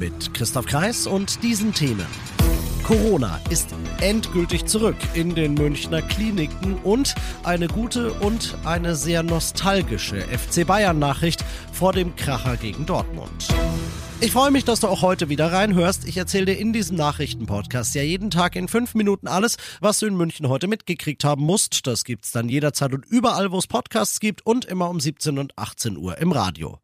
Mit Christoph Kreis und diesen Themen. Corona ist endgültig zurück in den Münchner Kliniken und eine gute und eine sehr nostalgische FC Bayern Nachricht vor dem Kracher gegen Dortmund. Ich freue mich, dass du auch heute wieder reinhörst. Ich erzähle dir in diesem Nachrichtenpodcast ja jeden Tag in fünf Minuten alles, was du in München heute mitgekriegt haben musst. Das gibt's dann jederzeit und überall, wo es Podcasts gibt und immer um 17 und 18 Uhr im Radio.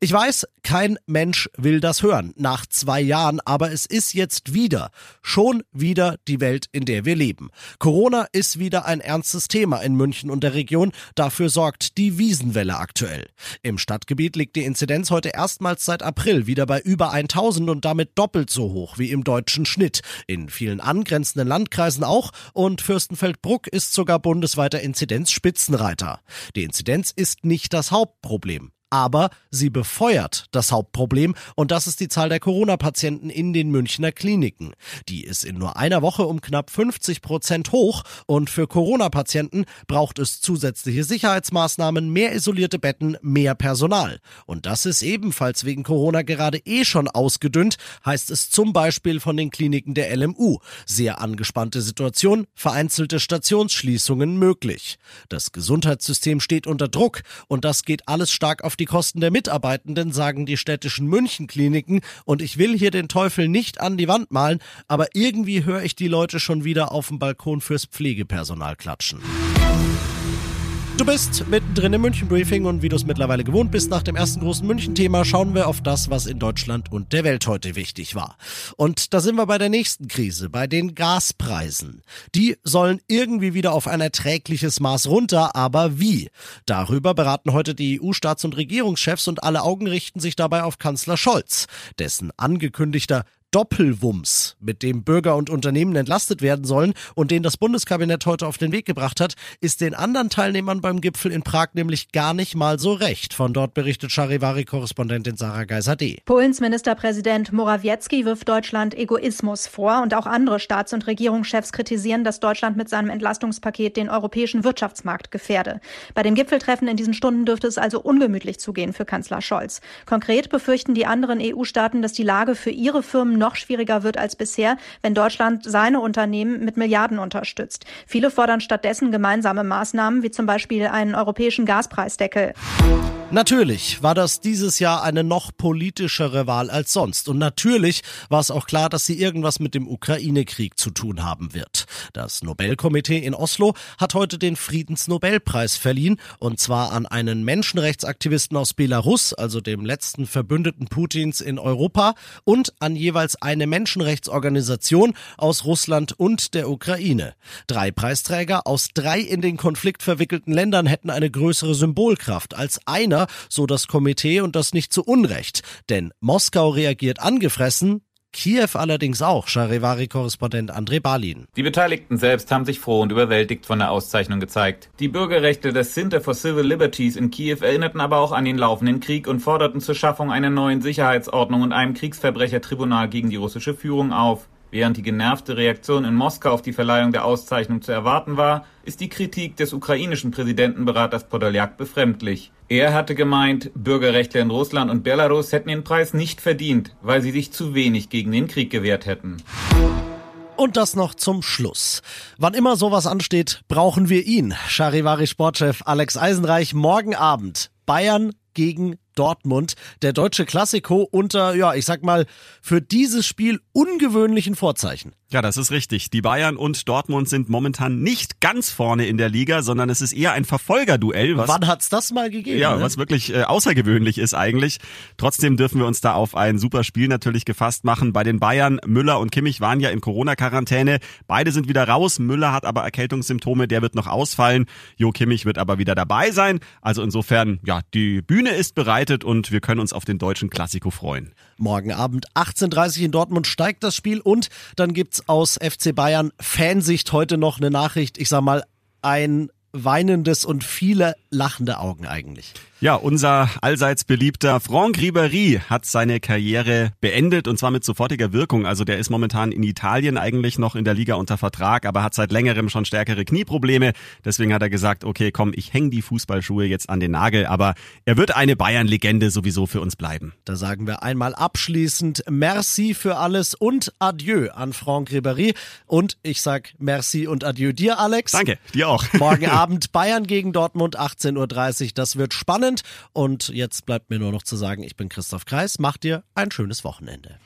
Ich weiß, kein Mensch will das hören nach zwei Jahren, aber es ist jetzt wieder, schon wieder die Welt, in der wir leben. Corona ist wieder ein ernstes Thema in München und der Region. Dafür sorgt die Wiesenwelle aktuell. Im Stadtgebiet liegt die Inzidenz heute erstmals seit April wieder bei über 1000 und damit doppelt so hoch wie im deutschen Schnitt. In vielen angrenzenden Landkreisen auch und Fürstenfeldbruck ist sogar bundesweiter Inzidenzspitzenreiter. Die Inzidenz ist nicht das Hauptproblem aber sie befeuert das Hauptproblem und das ist die Zahl der Corona-Patienten in den Münchner Kliniken. Die ist in nur einer Woche um knapp 50 Prozent hoch und für Corona-Patienten braucht es zusätzliche Sicherheitsmaßnahmen, mehr isolierte Betten, mehr Personal. Und das ist ebenfalls wegen Corona gerade eh schon ausgedünnt, heißt es zum Beispiel von den Kliniken der LMU. Sehr angespannte Situation, vereinzelte Stationsschließungen möglich. Das Gesundheitssystem steht unter Druck und das geht alles stark auf die die Kosten der Mitarbeitenden, sagen die städtischen Münchenkliniken. Und ich will hier den Teufel nicht an die Wand malen, aber irgendwie höre ich die Leute schon wieder auf dem Balkon fürs Pflegepersonal klatschen. Du bist mittendrin im München Briefing und wie du es mittlerweile gewohnt bist, nach dem ersten großen München-Thema schauen wir auf das, was in Deutschland und der Welt heute wichtig war. Und da sind wir bei der nächsten Krise, bei den Gaspreisen. Die sollen irgendwie wieder auf ein erträgliches Maß runter, aber wie? Darüber beraten heute die EU-Staats- und Regierungschefs und alle Augen richten sich dabei auf Kanzler Scholz, dessen angekündigter Doppelwumms, mit dem Bürger und Unternehmen entlastet werden sollen und den das Bundeskabinett heute auf den Weg gebracht hat, ist den anderen Teilnehmern beim Gipfel in Prag nämlich gar nicht mal so recht. Von dort berichtet Charivari-Korrespondentin Sarah Geiser D. Polens Ministerpräsident Morawiecki wirft Deutschland Egoismus vor und auch andere Staats- und Regierungschefs kritisieren, dass Deutschland mit seinem Entlastungspaket den europäischen Wirtschaftsmarkt gefährde. Bei dem Gipfeltreffen in diesen Stunden dürfte es also ungemütlich zugehen für Kanzler Scholz. Konkret befürchten die anderen EU-Staaten, dass die Lage für ihre Firmen noch schwieriger wird als bisher, wenn Deutschland seine Unternehmen mit Milliarden unterstützt. Viele fordern stattdessen gemeinsame Maßnahmen, wie zum Beispiel einen europäischen Gaspreisdeckel. Natürlich war das dieses Jahr eine noch politischere Wahl als sonst. Und natürlich war es auch klar, dass sie irgendwas mit dem Ukraine-Krieg zu tun haben wird. Das Nobelkomitee in Oslo hat heute den Friedensnobelpreis verliehen. Und zwar an einen Menschenrechtsaktivisten aus Belarus, also dem letzten Verbündeten Putins in Europa, und an jeweils eine Menschenrechtsorganisation aus Russland und der Ukraine. Drei Preisträger aus drei in den Konflikt verwickelten Ländern hätten eine größere Symbolkraft als einer, so das Komitee und das nicht zu Unrecht. Denn Moskau reagiert angefressen, Kiew allerdings auch, Charivari-Korrespondent André Balin. Die Beteiligten selbst haben sich froh und überwältigt von der Auszeichnung gezeigt. Die Bürgerrechte des Center for Civil Liberties in Kiew erinnerten aber auch an den laufenden Krieg und forderten zur Schaffung einer neuen Sicherheitsordnung und einem Kriegsverbrechertribunal gegen die russische Führung auf. Während die genervte Reaktion in Moskau auf die Verleihung der Auszeichnung zu erwarten war, ist die Kritik des ukrainischen Präsidentenberaters Podoljak befremdlich. Er hatte gemeint, Bürgerrechtler in Russland und Belarus hätten den Preis nicht verdient, weil sie sich zu wenig gegen den Krieg gewehrt hätten. Und das noch zum Schluss. Wann immer sowas ansteht, brauchen wir ihn. Charivari Sportchef Alex Eisenreich morgen Abend. Bayern gegen Dortmund. Der deutsche Klassiko unter, ja, ich sag mal, für dieses Spiel ungewöhnlichen Vorzeichen. Ja, das ist richtig. Die Bayern und Dortmund sind momentan nicht ganz vorne in der Liga, sondern es ist eher ein Verfolgerduell. Was, Wann hat's das mal gegeben? Ja, ne? was wirklich äh, außergewöhnlich ist eigentlich. Trotzdem dürfen wir uns da auf ein super Spiel natürlich gefasst machen. Bei den Bayern, Müller und Kimmich waren ja in Corona-Quarantäne. Beide sind wieder raus. Müller hat aber Erkältungssymptome, der wird noch ausfallen. Jo Kimmich wird aber wieder dabei sein. Also insofern, ja, die Bühne ist bereit begleitet und wir können uns auf den deutschen Klassiko freuen. Morgen Abend 18.30 Uhr in Dortmund steigt das Spiel und dann gibt's aus FC Bayern Fansicht heute noch eine Nachricht. Ich sag mal, ein weinendes und viele lachende Augen eigentlich. Ja, unser allseits beliebter Franck Ribéry hat seine Karriere beendet und zwar mit sofortiger Wirkung. Also der ist momentan in Italien eigentlich noch in der Liga unter Vertrag, aber hat seit längerem schon stärkere Knieprobleme. Deswegen hat er gesagt, okay, komm, ich hänge die Fußballschuhe jetzt an den Nagel, aber er wird eine Bayern-Legende sowieso für uns bleiben. Da sagen wir einmal abschließend Merci für alles und Adieu an Franck Ribéry. Und ich sag Merci und Adieu dir, Alex. Danke, dir auch. Morgen Abend Bayern gegen Dortmund, 18.30 Uhr. Das wird spannend. Und jetzt bleibt mir nur noch zu sagen, ich bin Christoph Kreis. Macht dir ein schönes Wochenende.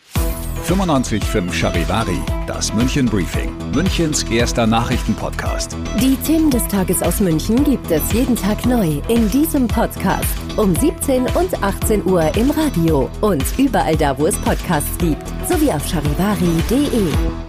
95.5 Charivari, das München Briefing, Münchens erster Nachrichtenpodcast. Die Themen des Tages aus München gibt es jeden Tag neu in diesem Podcast. Um 17 und 18 Uhr im Radio und überall da, wo es Podcasts gibt. Sowie auf charivari.de.